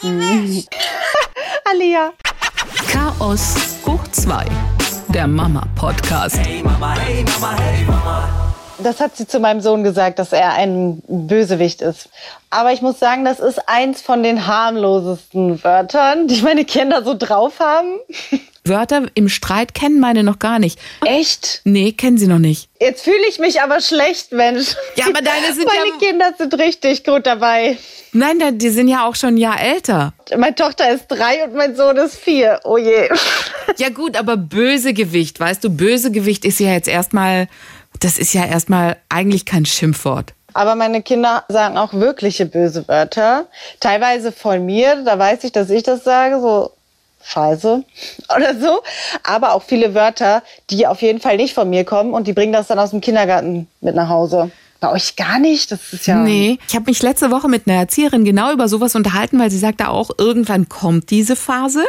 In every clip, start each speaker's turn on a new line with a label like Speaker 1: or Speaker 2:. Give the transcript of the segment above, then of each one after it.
Speaker 1: Alia.
Speaker 2: Chaos hoch 2. Der Mama-Podcast.
Speaker 3: Hey Mama, hey Mama, hey Mama.
Speaker 1: Das hat sie zu meinem Sohn gesagt, dass er ein Bösewicht ist. Aber ich muss sagen, das ist eins von den harmlosesten Wörtern, die meine Kinder so drauf haben.
Speaker 2: Wörter im Streit kennen meine noch gar nicht.
Speaker 1: Echt?
Speaker 2: Nee, kennen sie noch nicht.
Speaker 1: Jetzt fühle ich mich aber schlecht, Mensch.
Speaker 2: Ja, aber deine sind
Speaker 1: Meine
Speaker 2: ja-
Speaker 1: Kinder sind richtig gut dabei.
Speaker 2: Nein, die sind ja auch schon ein Jahr älter.
Speaker 1: Meine Tochter ist drei und mein Sohn ist vier. Oh je.
Speaker 2: Ja gut, aber Bösegewicht, weißt du, Bösegewicht ist ja jetzt erstmal, das ist ja erstmal eigentlich kein Schimpfwort.
Speaker 1: Aber meine Kinder sagen auch wirkliche böse Wörter. Teilweise von mir, da weiß ich, dass ich das sage, so Scheiße oder so. Aber auch viele Wörter, die auf jeden Fall nicht von mir kommen und die bringen das dann aus dem Kindergarten mit nach Hause. Bei euch gar nicht? Das ist ja.
Speaker 2: Nee, ich habe mich letzte Woche mit einer Erzieherin genau über sowas unterhalten, weil sie sagte auch, irgendwann kommt diese Phase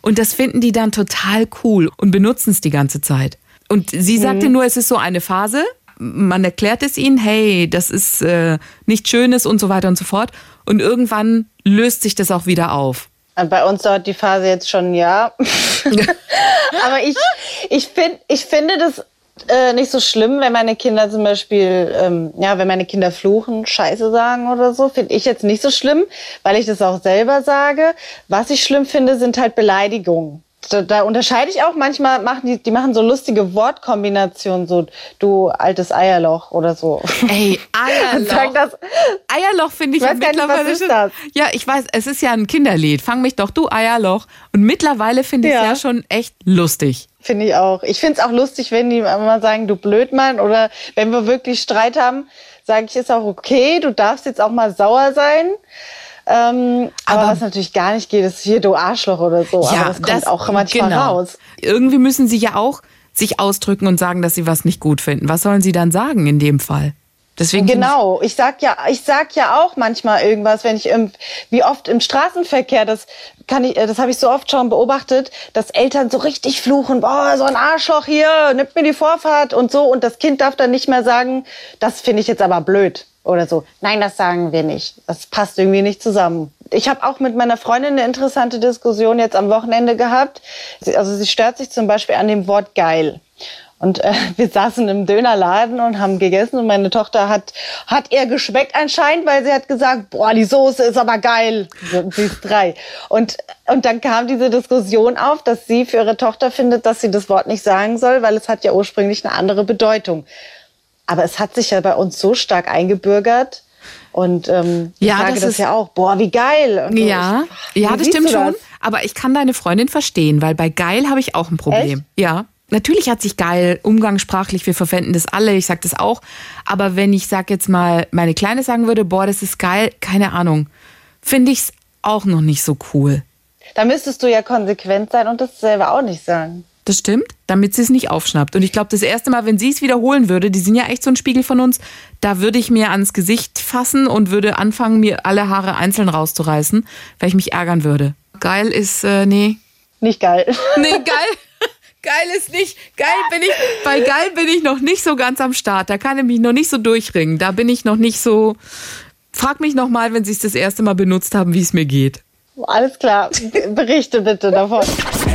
Speaker 2: und das finden die dann total cool und benutzen es die ganze Zeit. Und sie sagte nur, es ist so eine Phase, man erklärt es ihnen, hey, das ist äh, nichts Schönes und so weiter und so fort. Und irgendwann löst sich das auch wieder auf.
Speaker 1: Bei uns dauert die Phase jetzt schon ein Jahr. Aber ich, ich, find, ich finde das äh, nicht so schlimm, wenn meine Kinder zum Beispiel, ähm, ja, wenn meine Kinder fluchen, Scheiße sagen oder so, finde ich jetzt nicht so schlimm, weil ich das auch selber sage. Was ich schlimm finde, sind halt Beleidigungen. Da, da unterscheide ich auch manchmal, machen die, die machen so lustige Wortkombinationen, so du altes Eierloch oder so.
Speaker 2: Ey, Eierloch.
Speaker 1: das,
Speaker 2: Eierloch finde ich
Speaker 1: Ich
Speaker 2: ja
Speaker 1: weiß gar nicht, was
Speaker 2: mittlerweile
Speaker 1: ist das?
Speaker 2: Ja, ich weiß, es ist ja ein Kinderlied. Fang mich doch du Eierloch. Und mittlerweile finde ich es
Speaker 1: Ja.
Speaker 2: ja schon echt lustig.
Speaker 1: Finde ich auch. Ich finde es auch lustig, wenn die immer sagen, du Blödmann oder wenn wir wirklich Streit haben, sage ich, ist auch okay, du darfst jetzt auch mal sauer sein. Ähm, aber,
Speaker 2: Aber-
Speaker 1: was natürlich gar nicht geht, ist hier du Arschloch oder so. aber das kommt auch manchmal
Speaker 2: genau.
Speaker 1: raus.
Speaker 2: Irgendwie müssen sie ja auch sich ausdrücken und sagen, dass sie was nicht gut finden. Was sollen sie dann sagen in dem Fall? Deswegen
Speaker 1: Genau, ich sag ja, ich sag ja auch manchmal irgendwas, wenn ich im, wie oft im Straßenverkehr, das kann ich, äh, das habe ich so oft schon beobachtet, dass Eltern so richtig fluchen, boah, so ein Arschloch hier, nimmt mir die Vorfahrt und so, und das Kind darf dann nicht mehr sagen, das finde ich jetzt aber blöd oder so. Nein, das sagen wir nicht. Das passt irgendwie nicht zusammen. Ich habe auch mit meiner Freundin eine interessante Diskussion jetzt am Wochenende gehabt. Sie- Also sie stört sich zum Beispiel an dem Wort geil. Und äh, wir saßen im Dönerladen und haben gegessen und meine Tochter hat hat ihr geschmeckt anscheinend, weil sie hat gesagt, boah, die Soße ist aber geil. Sie ist drei. Und und dann kam diese Diskussion auf, dass sie für ihre Tochter findet, dass sie das Wort nicht sagen soll, weil es hat ja ursprünglich eine andere Bedeutung. Aber es hat sich ja bei uns so stark eingebürgert. Und ähm, ich
Speaker 2: Ja,
Speaker 1: sage
Speaker 2: das
Speaker 1: das,
Speaker 2: ist-
Speaker 1: ja auch. Boah, wie geil. Und.
Speaker 2: Ja,
Speaker 1: Ich-
Speaker 2: ja, das stimmt schon.
Speaker 1: das?
Speaker 2: Aber ich kann deine Freundin verstehen, weil bei geil habe ich auch ein Problem. Ja. Natürlich hat sich geil umgangssprachlich, wir verwenden das alle, ich sag das auch. Aber wenn ich sag jetzt mal, meine Kleine sagen würde, boah, das ist geil, keine Ahnung, finde ich's auch noch nicht so cool.
Speaker 1: Da müsstest du ja konsequent sein und das selber auch nicht sagen.
Speaker 2: Das stimmt, damit sie es nicht aufschnappt. Und ich glaube, das erste Mal, wenn sie es wiederholen würde, die sind ja echt so ein Spiegel von uns, da würde ich mir ans Gesicht fassen und würde anfangen, mir alle Haare einzeln rauszureißen, weil ich mich ärgern würde. Geil ist, äh, nee.
Speaker 1: Nicht geil.
Speaker 2: Nee, geil. Geil ist nicht. Geil bin ich. Bei geil bin ich noch nicht so ganz am Start. Da kann ich mich noch nicht so durchringen. Da bin ich noch nicht so. Frag mich noch mal, wenn Sie es das erste Mal benutzt haben, wie es mir geht.
Speaker 1: Alles klar. Berichte bitte davon.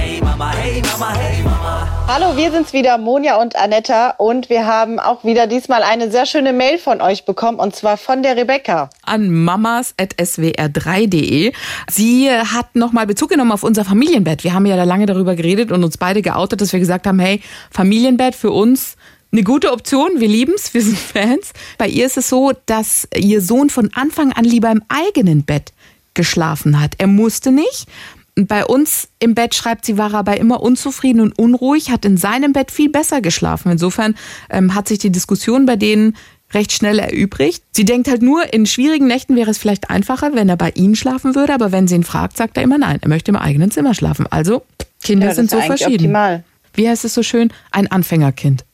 Speaker 3: Hey Mama, hey Mama, hey Mama.
Speaker 1: Hallo, wir sind's wieder, Monja und Anetta. Und wir haben auch wieder diesmal eine sehr schöne Mail von euch bekommen, und zwar von der Rebecca.
Speaker 2: An mamas.swr3.de. Sie hat nochmal Bezug genommen auf unser Familienbett. Wir haben ja da lange darüber geredet und uns beide geoutet, dass wir gesagt haben, hey, Familienbett für uns eine gute Option. Wir lieben's, wir sind Fans. Bei ihr ist es so, dass ihr Sohn von Anfang an lieber im eigenen Bett geschlafen hat. Er musste nicht. Bei uns im Bett, schreibt sie, war er aber immer unzufrieden und unruhig, hat in seinem Bett viel besser geschlafen. Insofern ähm, hat sich die Diskussion bei denen recht schnell erübrigt. Sie denkt halt nur, in schwierigen Nächten wäre es vielleicht einfacher, wenn er bei ihnen schlafen würde, aber wenn sie ihn fragt, sagt er immer nein, er möchte im eigenen Zimmer schlafen. Also, Kinder
Speaker 1: Ja,
Speaker 2: sind so verschieden.
Speaker 1: optimal.
Speaker 2: Wie heißt es so schön? Ein Anfängerkind.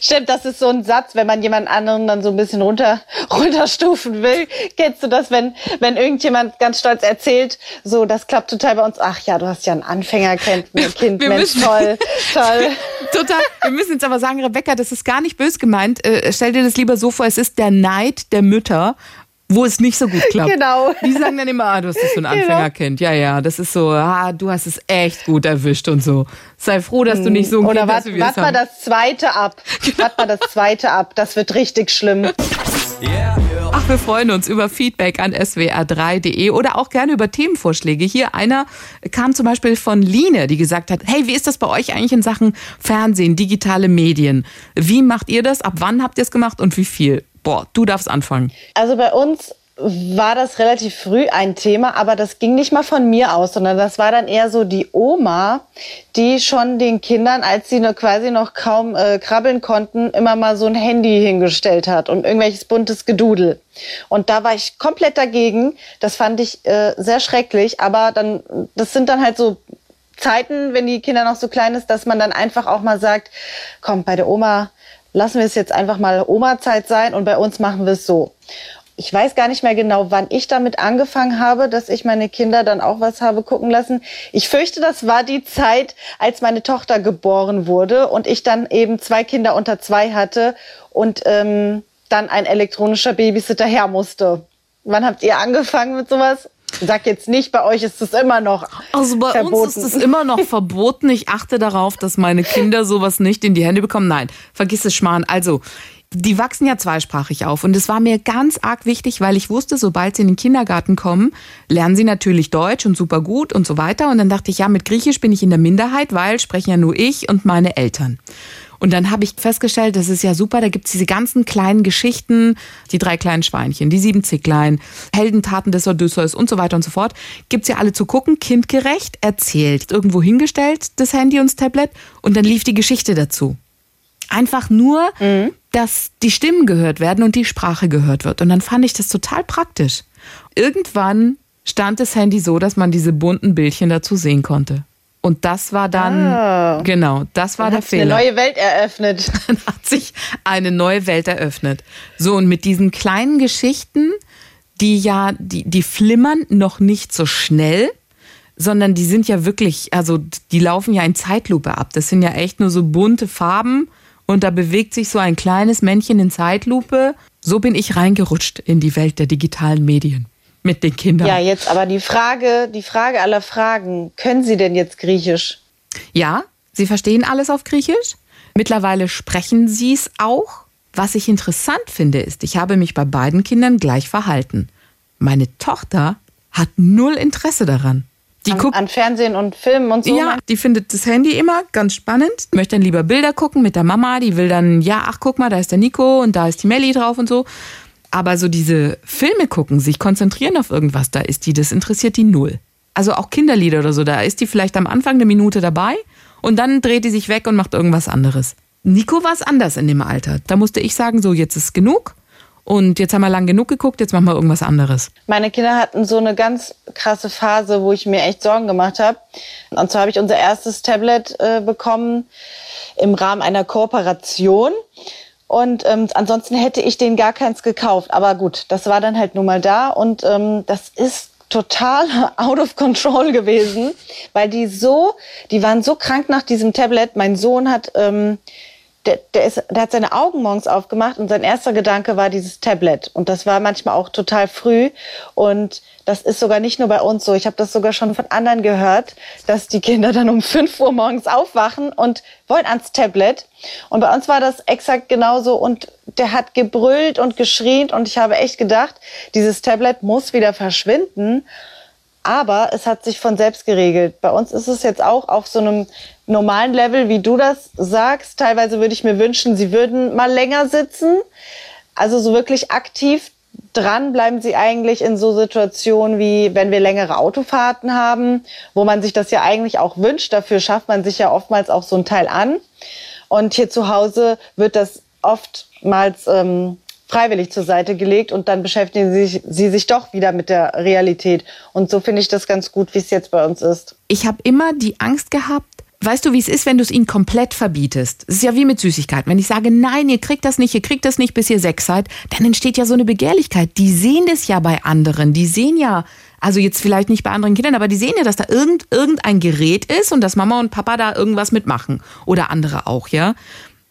Speaker 1: Stimmt, das ist so ein Satz, wenn man jemand anderen dann so ein bisschen runter, runterstufen will. Kennst du das, wenn, wenn irgendjemand ganz stolz erzählt, so, das klappt total bei uns. Ach ja, du hast ja ein Anfängerkind, Kind,
Speaker 2: Wir
Speaker 1: Mensch,
Speaker 2: müssen-
Speaker 1: toll, toll.
Speaker 2: Total. Wir müssen jetzt aber sagen, Rebecca, das ist gar nicht bös gemeint. Äh, stell dir das lieber so vor, es ist der Neid der Mütter, wo es nicht so gut klappt.
Speaker 1: Genau.
Speaker 2: Die sagen dann immer, ah, du hast das so ein
Speaker 1: Genau.
Speaker 2: Anfängerkind. Ja, ja, das ist so, ah, du hast es echt gut erwischt und so. Sei froh, dass du nicht so ein
Speaker 1: Oder
Speaker 2: Kind hast,
Speaker 1: warte
Speaker 2: wie
Speaker 1: wart mal das zweite ab. Wart mal das zweite ab. Das wird richtig schlimm.
Speaker 3: Yeah.
Speaker 2: Ach, wir freuen uns über Feedback an swr3.de oder auch gerne über Themenvorschläge. Hier einer kam zum Beispiel von Line, die gesagt hat, hey, wie ist das bei euch eigentlich in Sachen Fernsehen, digitale Medien? Wie macht ihr das? Ab wann habt ihr es gemacht und wie viel? Boah, du darfst anfangen.
Speaker 1: Also bei uns war das relativ früh ein Thema, aber das ging nicht mal von mir aus, sondern das war dann eher so die Oma, die schon den Kindern, als sie noch quasi noch kaum äh, krabbeln konnten, immer mal so ein Handy hingestellt hat und irgendwelches buntes Gedudel. Und da war ich komplett dagegen. Das fand ich äh, sehr schrecklich, aber dann, das sind dann halt so Zeiten, wenn die Kinder noch so klein ist, dass man dann einfach auch mal sagt, komm, bei der Oma lassen wir es jetzt einfach mal Oma-Zeit sein und bei uns machen wir es so. Ich weiß gar nicht mehr genau, wann ich damit angefangen habe, dass ich meine Kinder dann auch was habe gucken lassen. Ich fürchte, das war die Zeit, als meine Tochter geboren wurde und ich dann eben zwei Kinder unter zwei hatte und ähm, dann ein elektronischer Babysitter her musste. Wann habt ihr angefangen mit sowas? Sag jetzt nicht, bei euch ist es immer noch
Speaker 2: Also bei
Speaker 1: verboten.
Speaker 2: uns ist es immer noch verboten. Ich achte darauf, dass meine Kinder sowas nicht in die Hände bekommen. Nein, vergiss es, Schmarrn. Also, die wachsen ja zweisprachig auf. Und es war mir ganz arg wichtig, weil ich wusste, sobald sie in den Kindergarten kommen, lernen sie natürlich Deutsch und super gut und so weiter. Und dann dachte ich, ja, mit Griechisch bin ich in der Minderheit, weil sprechen ja nur ich und meine Eltern. Und dann habe ich festgestellt, das ist ja super, da gibt's diese ganzen kleinen Geschichten, die drei kleinen Schweinchen, die sieben Zicklein, Heldentaten des Odysseus und so weiter und so fort. Gibt's ja alle zu gucken, kindgerecht, erzählt, irgendwo hingestellt, das Handy und das Tablet und dann lief die Geschichte dazu. Einfach nur, dass die Stimmen gehört werden und die Sprache gehört wird. Und dann fand ich das total praktisch. Irgendwann stand das Handy so, dass man diese bunten Bildchen dazu sehen konnte. Und das war dann,
Speaker 1: Ah.
Speaker 2: genau, das war
Speaker 1: Dann
Speaker 2: der
Speaker 1: hat's eine
Speaker 2: Fehler.
Speaker 1: neue Welt eröffnet.
Speaker 2: Dann hat sich eine neue Welt eröffnet. So, und mit diesen kleinen Geschichten, die ja, die, die flimmern noch nicht so schnell, sondern die sind ja wirklich, also die laufen ja in Zeitlupe ab. Das sind ja echt nur so bunte Farben und da bewegt sich so ein kleines Männchen in Zeitlupe. So bin ich reingerutscht in die Welt der digitalen Medien mit den Kindern.
Speaker 1: Ja, jetzt aber die Frage, die Frage aller Fragen. Können Sie denn jetzt Griechisch?
Speaker 2: Ja, sie verstehen alles auf Griechisch. Mittlerweile sprechen sie es auch. Was ich interessant finde, ist, ich habe mich bei beiden Kindern gleich verhalten. Meine Tochter hat null Interesse daran. Die
Speaker 1: An,
Speaker 2: guckt
Speaker 1: an Fernsehen und Filmen und so?
Speaker 2: ja, die findet das Handy immer ganz spannend, möchte dann lieber Bilder gucken mit der Mama, die will dann, ja, ach guck mal, da ist der Nico und da ist die Melli drauf und so. Aber so diese Filme gucken, sich konzentrieren auf irgendwas, da ist die, das interessiert die null. Also auch Kinderlieder oder so, da ist die vielleicht am Anfang eine Minute dabei und dann dreht die sich weg und macht irgendwas anderes. Nico war es anders in dem Alter. Da musste ich sagen, so jetzt ist genug und jetzt haben wir lang genug geguckt, jetzt machen wir irgendwas anderes.
Speaker 1: Meine Kinder hatten so eine ganz krasse Phase, wo ich mir echt Sorgen gemacht habe. Und zwar habe ich unser erstes Tablet äh, bekommen im Rahmen einer Kooperation. Und ähm, ansonsten hätte ich denen gar keins gekauft. Aber gut, das war dann halt nun mal da. Und ähm, das ist total out of control gewesen, weil die so, die waren so krank nach diesem Tablet. Mein Sohn hat, ähm, der, der, ist, der hat seine Augen morgens aufgemacht und sein erster Gedanke war dieses Tablet. Und das war manchmal auch total früh. Und das ist sogar nicht nur bei uns so. Ich habe das sogar schon von anderen gehört, dass die Kinder dann um 5 Uhr morgens aufwachen und wollen ans Tablet. Und bei uns war das exakt genauso. Und der hat gebrüllt und geschrien. Und ich habe echt gedacht, dieses Tablet muss wieder verschwinden. Aber es hat sich von selbst geregelt. Bei uns ist es jetzt auch auf so einem normalen Level, wie du das sagst. Teilweise würde ich mir wünschen, sie würden mal länger sitzen. Also so wirklich aktiv dran bleiben sie eigentlich in so Situationen wie, wenn wir längere Autofahrten haben, wo man sich das ja eigentlich auch wünscht. Dafür schafft man sich ja oftmals auch so ein Teil an. Und hier zu Hause wird das oftmals ähm, freiwillig zur Seite gelegt und dann beschäftigen sie sich, sie sich doch wieder mit der Realität. Und so finde ich das ganz gut, wie es jetzt bei uns ist.
Speaker 2: Ich habe immer die Angst gehabt, weißt du, wie es ist, wenn du es ihnen komplett verbietest? Es ist ja wie mit Süßigkeiten. Wenn ich sage, nein, ihr kriegt das nicht, ihr kriegt das nicht, bis ihr sechs seid, dann entsteht ja so eine Begehrlichkeit. Die sehen das ja bei anderen. Die sehen ja, also jetzt vielleicht nicht bei anderen Kindern, aber die sehen ja, dass da irgend, irgendein Gerät ist und dass Mama und Papa da irgendwas mitmachen. Oder andere auch, ja.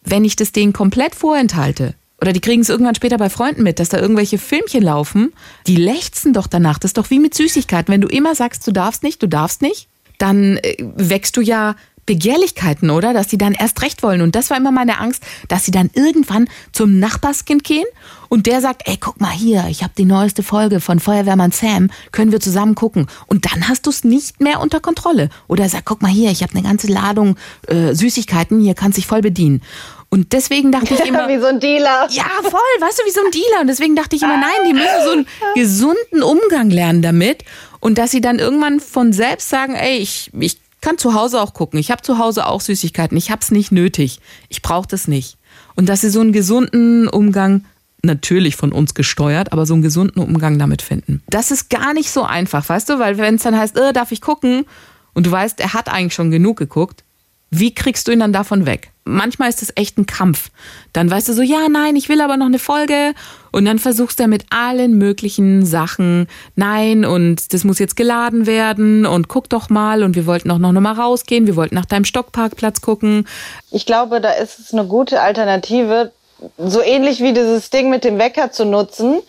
Speaker 2: Wenn ich das denen komplett vorenthalte, oder die kriegen es irgendwann später bei Freunden mit, dass da irgendwelche Filmchen laufen, die lechzen doch danach. Das ist doch wie mit Süßigkeiten. Wenn du immer sagst, du darfst nicht, du darfst nicht, dann äh, wächst du ja Begehrlichkeiten, oder? Dass die dann erst recht wollen. Und das war immer meine Angst, dass sie dann irgendwann zum Nachbarskind gehen und der sagt, ey, guck mal hier, ich habe die neueste Folge von Feuerwehrmann Sam, können wir zusammen gucken. Und dann hast du es nicht mehr unter Kontrolle. Oder er sagt, guck mal hier, ich habe eine ganze Ladung äh, Süßigkeiten, hier kannst dich voll bedienen. Und deswegen dachte ich immer.
Speaker 1: wie so ein Dealer.
Speaker 2: Ja, voll, weißt du, wie so ein Dealer. Und deswegen dachte ich immer, nein, die müssen so einen gesunden Umgang lernen damit. Und dass sie dann irgendwann von selbst sagen, ey, ich, ich kann zu Hause auch gucken. Ich habe zu Hause auch Süßigkeiten. Ich habe es nicht nötig. Ich brauche das nicht. Und dass sie so einen gesunden Umgang, natürlich von uns gesteuert, aber so einen gesunden Umgang damit finden. Das ist gar nicht so einfach, weißt du? Weil wenn es dann heißt, äh, darf ich gucken? Und du weißt, er hat eigentlich schon genug geguckt. Wie kriegst du ihn dann davon weg? manchmal ist es echt ein Kampf. Dann weißt du so, ja, nein, ich will aber noch eine Folge. Und dann versuchst du mit allen möglichen Sachen, nein, und das muss jetzt geladen werden und guck doch mal und wir wollten auch noch mal rausgehen, wir wollten nach deinem Stockparkplatz gucken.
Speaker 1: Ich glaube, da ist es eine gute Alternative, so ähnlich wie dieses Ding mit dem Wecker zu nutzen.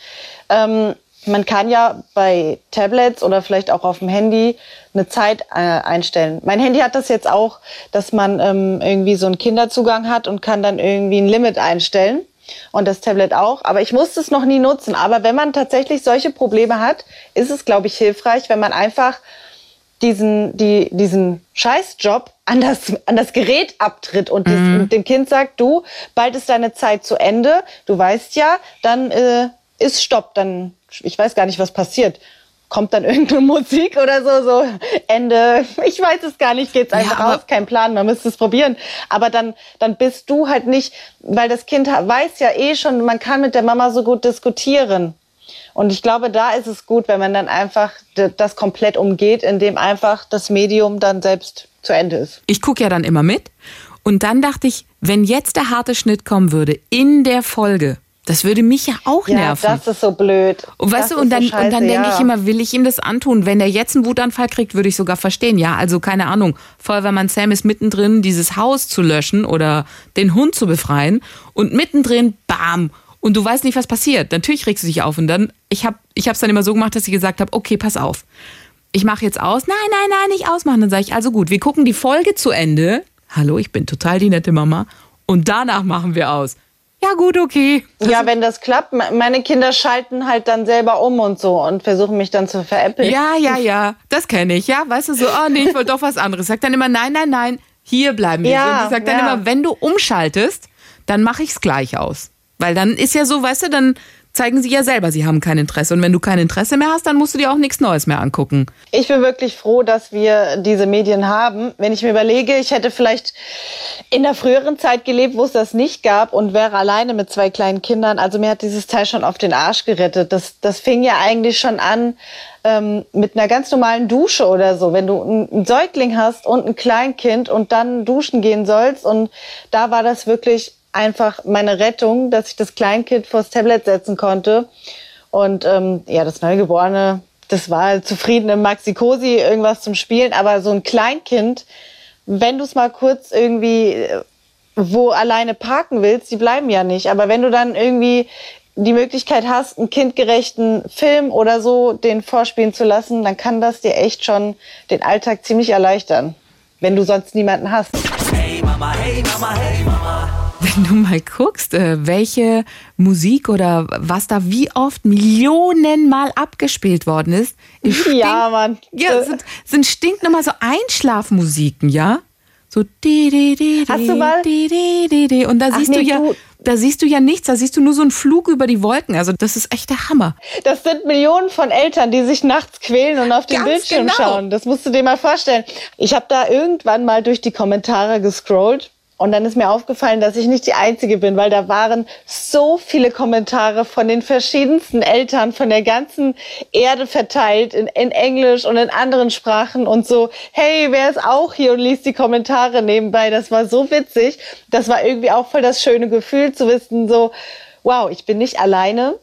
Speaker 1: Ähm, man kann ja bei Tablets oder vielleicht auch auf dem Handy eine Zeit äh, einstellen. Mein Handy hat das jetzt auch, dass man ähm, irgendwie so einen Kinderzugang hat und kann dann irgendwie ein Limit einstellen. Und das Tablet auch. Aber ich musste es noch nie nutzen. Aber wenn man tatsächlich solche Probleme hat, ist es, glaube ich, hilfreich, wenn man einfach diesen, die, diesen Scheißjob an das, an das Gerät abtritt und mhm. dem Kind sagt, du, bald ist deine Zeit zu Ende, du weißt ja, dann äh, ist Stopp, dann ich weiß gar nicht, was passiert. Kommt dann irgendeine Musik oder so, so Ende, ich weiß es gar nicht, geht's einfach ja, raus, kein Plan, man müsste es probieren. Aber dann, dann bist du halt nicht, weil das Kind weiß ja eh schon, man kann mit der Mama so gut diskutieren. Und ich glaube, da ist es gut, wenn man dann einfach das komplett umgeht, indem einfach das Medium dann selbst zu Ende ist.
Speaker 2: Ich gucke ja dann immer mit. Und dann dachte ich, wenn jetzt der harte Schnitt kommen würde in der Folge, das würde mich ja auch
Speaker 1: ja,
Speaker 2: nerven.
Speaker 1: Das ist so blöd.
Speaker 2: Und weißt du, und dann, so und dann denke ja. ich immer, will ich ihm das antun? Wenn er jetzt einen Wutanfall kriegt, würde ich sogar verstehen. Ja, also keine Ahnung. Feuerwehrmann Sam ist mittendrin, dieses Haus zu löschen oder den Hund zu befreien. Und mittendrin, bam. Und du weißt nicht, was passiert. Natürlich regst du dich auf. Und dann, ich habe ich es dann immer so gemacht, dass ich gesagt habe, okay, pass auf. Ich mache jetzt aus. Nein, nein, nein, nicht ausmachen. Dann sage ich, also gut, wir gucken die Folge zu Ende. Hallo, ich bin total die nette Mama. Und danach machen wir aus ja gut, okay.
Speaker 1: Ja, wenn das klappt, meine Kinder schalten halt dann selber um und so und versuchen mich dann zu veräppeln.
Speaker 2: Ja, ja, ja, das kenne ich, ja. Weißt du, so, oh nee, ich wollte doch was anderes. Sag dann immer, nein, nein, nein, hier bleiben wir. Ja, und ich sag dann ja. immer, wenn du umschaltest, dann mache ich es gleich aus. Weil dann ist ja so, weißt du, dann zeigen sie ja selber, sie haben kein Interesse. Und wenn du kein Interesse mehr hast, dann musst du dir auch nichts Neues mehr angucken.
Speaker 1: Ich bin wirklich froh, dass wir diese Medien haben. Wenn ich mir überlege, ich hätte vielleicht in der früheren Zeit gelebt, wo es das nicht gab und wäre alleine mit zwei kleinen Kindern. Also mir hat dieses Teil schon auf den Arsch gerettet. Das, das fing ja eigentlich schon an ähm, mit einer ganz normalen Dusche oder so. Wenn du einen Säugling hast und ein Kleinkind und dann duschen gehen sollst und da war das wirklich einfach meine Rettung, dass ich das Kleinkind vors Tablet setzen konnte. Und ähm, ja, das Neugeborene, das war zufrieden im Maxi-Cosi, irgendwas zum Spielen. Aber so ein Kleinkind, wenn du es mal kurz irgendwie äh, wo alleine parken willst, die bleiben ja nicht. Aber wenn du dann irgendwie die Möglichkeit hast, einen kindgerechten Film oder so den vorspielen zu lassen, dann kann das dir echt schon den Alltag ziemlich erleichtern, wenn du sonst niemanden hast. Hey Mama, hey Mama, hey
Speaker 2: Mama wenn du mal guckst, äh, welche Musik oder was da wie oft Millionenmal abgespielt worden ist.
Speaker 1: Stink, ja, Mann.
Speaker 2: Ja, sind, sind stinknormal so Einschlafmusiken, ja? So di di di
Speaker 1: Hast du mal?
Speaker 2: und da Ach siehst nee, du ja du da siehst du ja nichts, da siehst du nur so einen Flug über die Wolken. Also das ist echt der Hammer.
Speaker 1: Das sind Millionen von Eltern, die sich nachts quälen und auf den Ganz Bildschirm genau. schauen. Das musst du dir mal vorstellen. Ich habe da irgendwann mal durch die Kommentare gescrollt und dann ist mir aufgefallen, dass ich nicht die Einzige bin, weil da waren so viele Kommentare von den verschiedensten Eltern von der ganzen Erde verteilt, in, in Englisch und in anderen Sprachen und so, hey, wer ist auch hier und liest die Kommentare nebenbei. Das war so witzig. Das war irgendwie auch voll das schöne Gefühl zu wissen, so, wow, ich bin nicht alleine.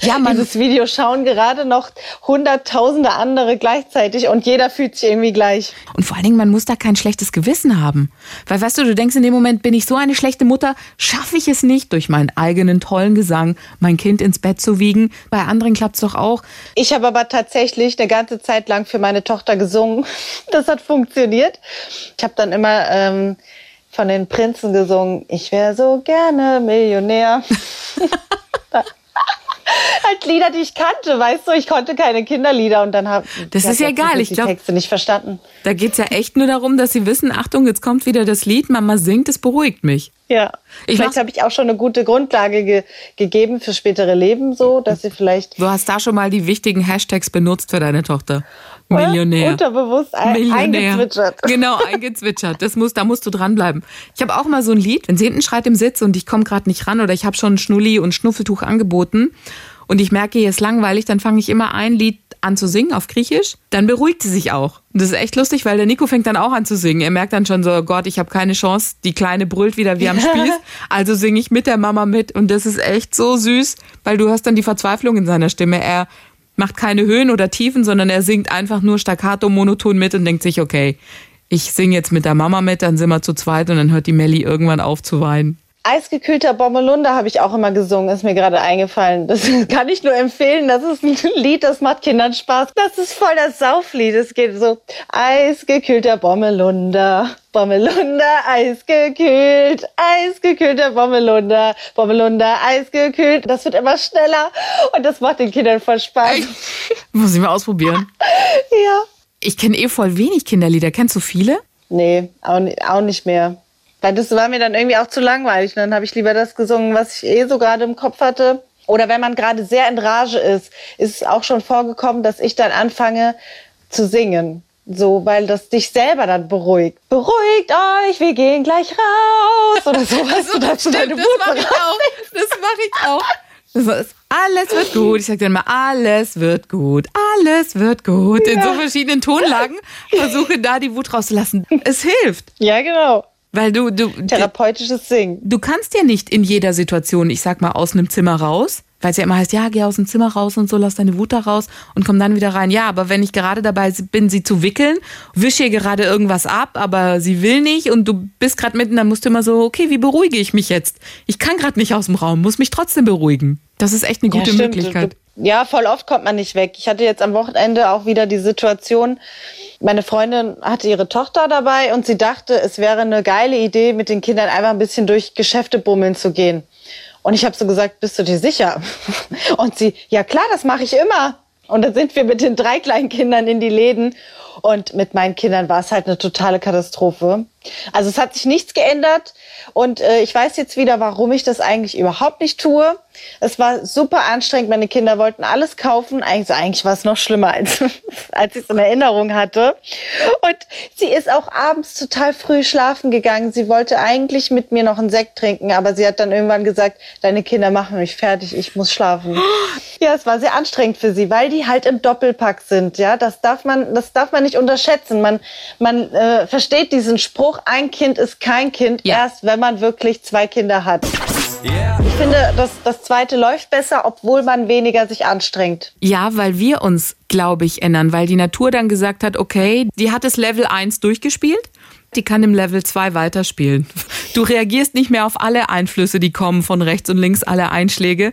Speaker 2: Ja, man-
Speaker 1: Dieses Video schauen gerade noch hunderttausende andere gleichzeitig und jeder fühlt sich irgendwie gleich.
Speaker 2: Und vor allen Dingen, man muss da kein schlechtes Gewissen haben. Weil, weißt du, du denkst in dem Moment, bin ich so eine schlechte Mutter, schaffe ich es nicht, durch meinen eigenen tollen Gesang mein Kind ins Bett zu wiegen. Bei anderen klappt's doch auch.
Speaker 1: Ich habe aber tatsächlich eine ganze Zeit lang für meine Tochter gesungen. Das hat funktioniert. Ich habe dann immer ähm, von den Prinzen gesungen, ich wäre so gerne Millionär. halt Lieder, die ich kannte, weißt du, ich konnte keine Kinderlieder und dann habe
Speaker 2: Das ist ja egal, ich
Speaker 1: die
Speaker 2: glaub-
Speaker 1: Texte nicht verstanden.
Speaker 2: Da geht's ja echt nur darum, dass sie wissen, Achtung, jetzt kommt wieder das Lied, Mama singt, es beruhigt mich.
Speaker 1: Ja.
Speaker 2: Ich
Speaker 1: vielleicht habe ich auch schon eine gute Grundlage ge gegeben für spätere Leben, so dass sie vielleicht
Speaker 2: Du hast da schon mal die wichtigen Hashtags benutzt für deine Tochter. Millionär.
Speaker 1: unterbewusst ein
Speaker 2: Millionär.
Speaker 1: eingezwitschert.
Speaker 2: Genau, eingezwitschert. Das muss, da musst du dranbleiben. Ich habe auch mal so ein Lied, wenn sie hinten schreit im Sitz und ich komme gerade nicht ran oder ich habe schon ein Schnulli und Schnuffeltuch angeboten und ich merke, ihr ist langweilig, dann fange ich immer ein Lied an zu singen auf Griechisch. Dann beruhigt sie sich auch. Und das ist echt lustig, weil der Nico fängt dann auch an zu singen. Er merkt dann schon so, oh Gott, ich habe keine Chance. Die Kleine brüllt wieder wie am Spieß. Also singe ich mit der Mama mit und das ist echt so süß, weil du hast dann die Verzweiflung in seiner Stimme. Er macht keine Höhen oder Tiefen, sondern er singt einfach nur staccato, monoton mit und denkt sich, okay, ich singe jetzt mit der Mama mit, dann sind wir zu zweit und dann hört die Melli irgendwann auf zu weinen.
Speaker 1: Eisgekühlter Bommelunder habe ich auch immer gesungen, ist mir gerade eingefallen. Das kann ich nur empfehlen. Das ist ein Lied, das macht Kindern Spaß. Das ist voll das Sauflied. Es geht so, eisgekühlter Bommelunder, Bommelunder, eisgekühlt, eisgekühlter Bommelunder, Bommelunder, eisgekühlt. Das wird immer schneller und das macht den Kindern voll Spaß.
Speaker 2: Muss ich mal ausprobieren.
Speaker 1: Ja.
Speaker 2: Ich kenne eh voll wenig Kinderlieder. Kennst du viele?
Speaker 1: Nee, auch, ni- auch nicht mehr. Weil das war mir dann irgendwie auch zu langweilig. Und dann habe ich lieber das gesungen, was ich eh so gerade im Kopf hatte. Oder wenn man gerade sehr in Rage ist, ist es auch schon vorgekommen, dass ich dann anfange zu singen. So, weil das dich selber dann beruhigt. Beruhigt euch, wir gehen gleich raus. Oder so, weißt du, dass du deine
Speaker 2: das mache ich auch. Das mache ich auch. Das ist, alles wird gut. Ich sage dann mal, alles wird gut. Alles wird gut. In so verschiedenen Tonlagen versuche da die Wut rauszulassen. Es hilft.
Speaker 1: Ja, genau.
Speaker 2: Weil du, du,
Speaker 1: Therapeutisches Singen.
Speaker 2: du kannst ja nicht in jeder Situation, ich sag mal, aus einem Zimmer raus, weil es ja immer heißt, ja, geh aus dem Zimmer raus und so, lass deine Wut da raus und komm dann wieder rein. Ja, aber wenn ich gerade dabei bin, sie zu wickeln, wisch ihr gerade irgendwas ab, aber sie will nicht und du bist gerade mitten, dann musst du immer so, okay, wie beruhige ich mich jetzt? Ich kann gerade nicht aus dem Raum, muss mich trotzdem beruhigen. Das ist echt eine gute
Speaker 1: ja.
Speaker 2: Möglichkeit.
Speaker 1: Ja, voll oft kommt man nicht weg. Ich hatte jetzt am Wochenende auch wieder die Situation, meine Freundin hatte ihre Tochter dabei und sie dachte, es wäre eine geile Idee, mit den Kindern einfach ein bisschen durch Geschäfte bummeln zu gehen. Und ich habe so gesagt, bist du dir sicher? Und sie, ja klar, das mache ich immer. Und dann sind wir mit den drei kleinen Kindern in die Läden. Und mit meinen Kindern war es halt eine totale Katastrophe. Also es hat sich nichts geändert. Und äh, ich weiß jetzt wieder, warum ich das eigentlich überhaupt nicht tue. Es war super anstrengend. Meine Kinder wollten alles kaufen. Eigentlich, eigentlich war es noch schlimmer, als, als ich es in Erinnerung hatte. Und sie ist auch abends total früh schlafen gegangen. Sie wollte eigentlich mit mir noch einen Sekt trinken, aber sie hat dann irgendwann gesagt, deine Kinder machen mich fertig, ich muss schlafen. Ja, es war sehr anstrengend für sie, weil die halt im Doppelpack sind. Ja, das darf man, das darf man nicht unterschätzen. Man, man äh, versteht diesen Spruch, ein Kind ist kein Kind,
Speaker 2: Ja.
Speaker 1: erst wenn man wirklich zwei Kinder hat.
Speaker 3: Yeah.
Speaker 1: Ich finde, das, das zweite läuft besser, obwohl man weniger sich anstrengt.
Speaker 2: Ja, weil wir uns, glaube ich, ändern, weil die Natur dann gesagt hat, okay, die hat das Level 1 durchgespielt, die kann im Level 2 weiterspielen. Du reagierst nicht mehr auf alle Einflüsse, die kommen von rechts und links, alle Einschläge.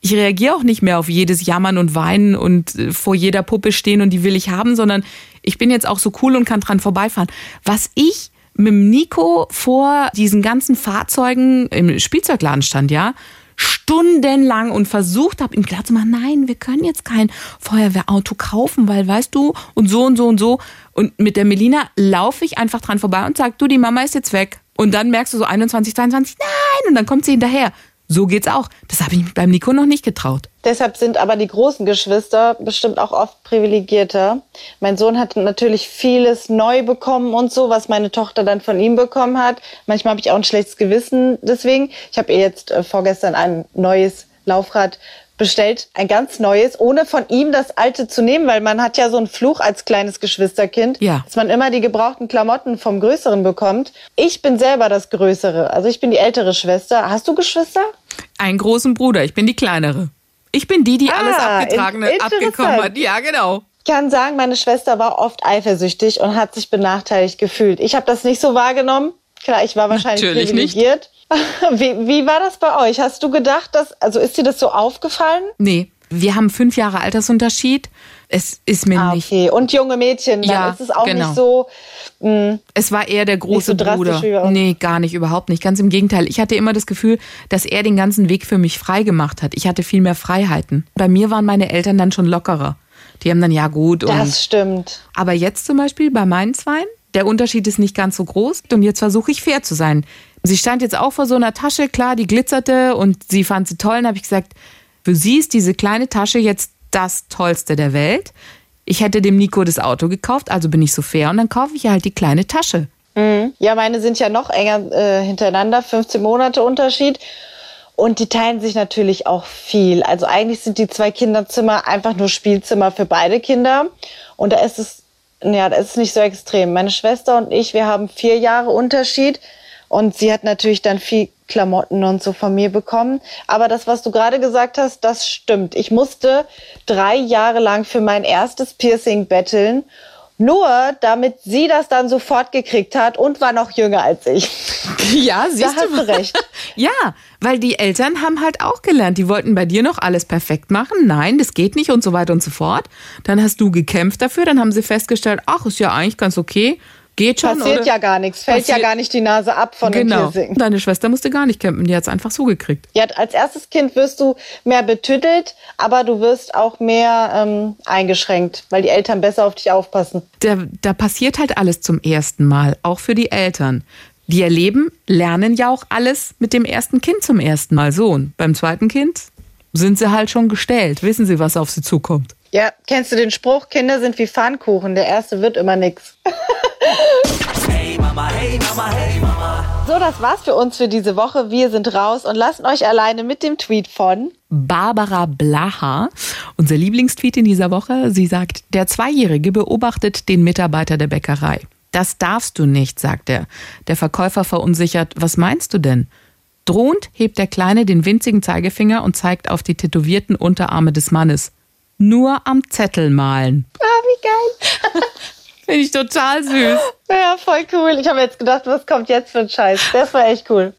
Speaker 2: Ich reagiere auch nicht mehr auf jedes Jammern und Weinen und äh, vor jeder Puppe stehen und die will ich haben, sondern ich bin jetzt auch so cool und kann dran vorbeifahren. Was ich mit dem Nico vor diesen ganzen Fahrzeugen im Spielzeugladen stand, ja, stundenlang und versucht habe, ihm klarzumachen, nein, wir können jetzt kein Feuerwehrauto kaufen, weil weißt du, und so und so und so. Und mit der Melina laufe ich einfach dran vorbei und sag, du, die Mama ist jetzt weg. Und dann merkst du so 21, 22, nein, und dann kommt sie hinterher. So geht's auch. Das habe ich beim Nico noch nicht getraut.
Speaker 1: Deshalb sind aber die großen Geschwister bestimmt auch oft privilegierter. Mein Sohn hat natürlich vieles neu bekommen und so, was meine Tochter dann von ihm bekommen hat. Manchmal habe ich auch ein schlechtes Gewissen deswegen. Ich habe ihr jetzt äh, vorgestern ein neues Laufrad bestellt ein ganz neues, ohne von ihm das alte zu nehmen, weil man hat ja so einen Fluch als kleines Geschwisterkind,
Speaker 2: Ja.
Speaker 1: dass man immer die gebrauchten Klamotten vom Größeren bekommt. Ich bin selber das Größere, also ich bin die ältere Schwester. Hast du Geschwister?
Speaker 2: Einen großen Bruder, ich bin die kleinere. Ich bin die, die
Speaker 1: Ah,
Speaker 2: alles abgetragene abgekommen hat. Ja, genau.
Speaker 1: Ich kann sagen, meine Schwester war oft eifersüchtig und hat sich benachteiligt gefühlt. Ich habe das nicht so wahrgenommen. Klar, ich war wahrscheinlich
Speaker 2: Natürlich nicht.
Speaker 1: Wie, wie war das bei euch? Hast du gedacht, dass, also ist dir das so aufgefallen?
Speaker 2: Nee, wir haben fünf Jahre Altersunterschied. Es ist mir
Speaker 1: Ah,
Speaker 2: nicht.
Speaker 1: okay. Und junge Mädchen, dann
Speaker 2: Ja,
Speaker 1: ist es auch
Speaker 2: genau.
Speaker 1: nicht so. Mh,
Speaker 2: Es war eher der große
Speaker 1: so
Speaker 2: Bruder. Nee, gar nicht, überhaupt nicht. Ganz im Gegenteil. Ich hatte immer das Gefühl, dass er den ganzen Weg für mich frei gemacht hat. Ich hatte viel mehr Freiheiten. Bei mir waren meine Eltern dann schon lockerer. Die haben dann ja gut und.
Speaker 1: das stimmt.
Speaker 2: Aber jetzt zum Beispiel bei meinen Zweien, der Unterschied ist nicht ganz so groß und jetzt versuche ich fair zu sein. Sie stand jetzt auch vor so einer Tasche, klar, die glitzerte und sie fand sie toll. Und habe ich gesagt, für sie ist diese kleine Tasche jetzt das Tollste der Welt. Ich hätte dem Nico das Auto gekauft, also bin ich so fair und dann kaufe ich ihr halt die kleine Tasche.
Speaker 1: Ja, meine sind ja noch enger äh, hintereinander, 15 Monate Unterschied. Und die teilen sich natürlich auch viel. Also eigentlich sind die zwei Kinderzimmer einfach nur Spielzimmer für beide Kinder. Und da ist es, ja, da ist nicht so extrem. Meine Schwester und ich, wir haben vier Jahre Unterschied. Und sie hat natürlich dann viel Klamotten und so von mir bekommen. Aber das, was du gerade gesagt hast, das stimmt. Ich musste drei Jahre lang für mein erstes Piercing betteln. Nur damit sie das dann sofort gekriegt hat und war noch jünger als ich.
Speaker 2: Ja,
Speaker 1: Da hast du recht.
Speaker 2: Ja, weil die Eltern haben halt auch gelernt, die wollten bei dir noch alles perfekt machen. Nein, das geht nicht und so weiter und so fort. Dann hast du gekämpft dafür, dann haben sie festgestellt, ach, ist ja eigentlich ganz okay, geht schon.
Speaker 1: Passiert
Speaker 2: oder?
Speaker 1: ja gar nichts, fällt ja
Speaker 2: Passiert-
Speaker 1: gar nicht die Nase ab von
Speaker 2: Genau.
Speaker 1: dem Piercing.
Speaker 2: Deine Schwester musste gar nicht kämpfen, die hat es einfach so gekriegt.
Speaker 1: Ja, als erstes Kind wirst du mehr betüttelt, aber du wirst auch mehr ähm, eingeschränkt, weil die Eltern besser auf dich aufpassen.
Speaker 2: Da, da passiert halt alles zum ersten Mal, auch für die Eltern. Die erleben, lernen ja auch alles mit dem ersten Kind zum ersten Mal. So, und beim zweiten Kind sind sie halt schon gestellt, wissen sie, was auf sie zukommt.
Speaker 1: Ja, kennst du den Spruch, Kinder sind wie Pfannkuchen, der erste wird immer nix.
Speaker 3: Mama, hey Mama, hey Mama.
Speaker 1: So, das war's für uns für diese Woche. Wir sind raus und lassen euch alleine mit dem Tweet von
Speaker 2: Barbara Blaha, unser Lieblingstweet in dieser Woche. Sie sagt, der Zweijährige beobachtet den Mitarbeiter der Bäckerei. Das darfst du nicht, sagt er. Der Verkäufer verunsichert, was meinst du denn? Drohend hebt der Kleine den winzigen Zeigefinger und zeigt auf die tätowierten Unterarme des Mannes. Nur am Zettel malen.
Speaker 1: Ah, wie geil.
Speaker 2: Finde ich total süß.
Speaker 1: Ja, voll cool. Ich habe jetzt gedacht, was kommt jetzt für ein Scheiß. Das war echt cool.